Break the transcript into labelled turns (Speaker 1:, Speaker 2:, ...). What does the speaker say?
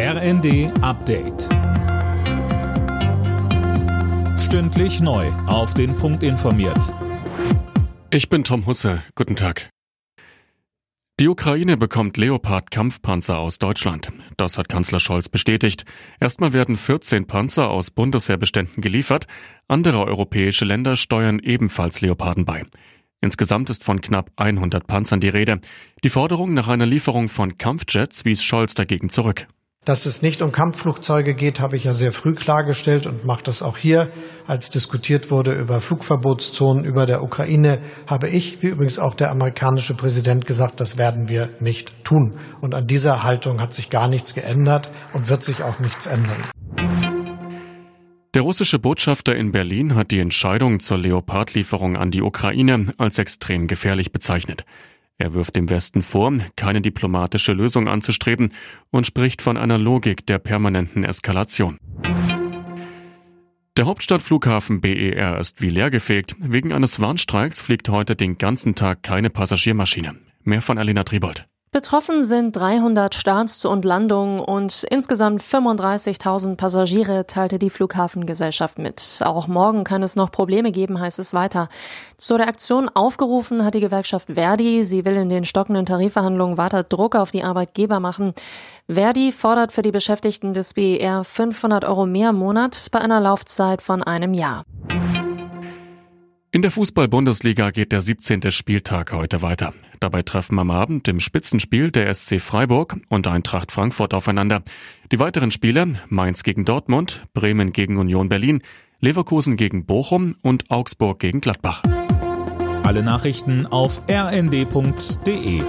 Speaker 1: RND Update. Stündlich neu. Auf den Punkt informiert.
Speaker 2: Ich bin Tom Husse. Guten Tag. Die Ukraine bekommt Leopard-Kampfpanzer aus Deutschland. Das hat Kanzler Scholz bestätigt. Erstmal werden 14 Panzer aus Bundeswehrbeständen geliefert. Andere europäische Länder steuern ebenfalls Leoparden bei. Insgesamt ist von knapp 100 Panzern die Rede. Die Forderung nach einer Lieferung von Kampfjets wies Scholz dagegen zurück.
Speaker 3: Dass es nicht um Kampfflugzeuge geht, habe ich ja sehr früh klargestellt und mache das auch hier. Als diskutiert wurde über Flugverbotszonen über der Ukraine, habe ich, wie übrigens auch der amerikanische Präsident, gesagt, das werden wir nicht tun. Und an dieser Haltung hat sich gar nichts geändert und wird sich auch nichts ändern.
Speaker 2: Der russische Botschafter in Berlin hat die Entscheidung zur Leopardlieferung an die Ukraine als extrem gefährlich bezeichnet. Er wirft dem Westen vor, keine diplomatische Lösung anzustreben und spricht von einer Logik der permanenten Eskalation. Der Hauptstadtflughafen BER ist wie leergefegt. Wegen eines Warnstreiks fliegt heute den ganzen Tag keine Passagiermaschine. Mehr von Alina Tribold.
Speaker 4: Betroffen sind 300 Starts und Landungen und insgesamt 35.000 Passagiere, teilte die Flughafengesellschaft mit. Auch morgen kann es noch Probleme geben, heißt es weiter. Zu der Aktion aufgerufen hat die Gewerkschaft Verdi. Sie will in den stockenden Tarifverhandlungen weiter Druck auf die Arbeitgeber machen. Verdi fordert für die Beschäftigten des BER 500 Euro mehr im Monat bei einer Laufzeit von einem Jahr.
Speaker 2: In der Fußball-Bundesliga geht der 17. Spieltag heute weiter. Dabei treffen am Abend im Spitzenspiel der SC Freiburg und Eintracht Frankfurt aufeinander. Die weiteren Spiele Mainz gegen Dortmund, Bremen gegen Union Berlin, Leverkusen gegen Bochum und Augsburg gegen Gladbach.
Speaker 1: Alle Nachrichten auf rnd.de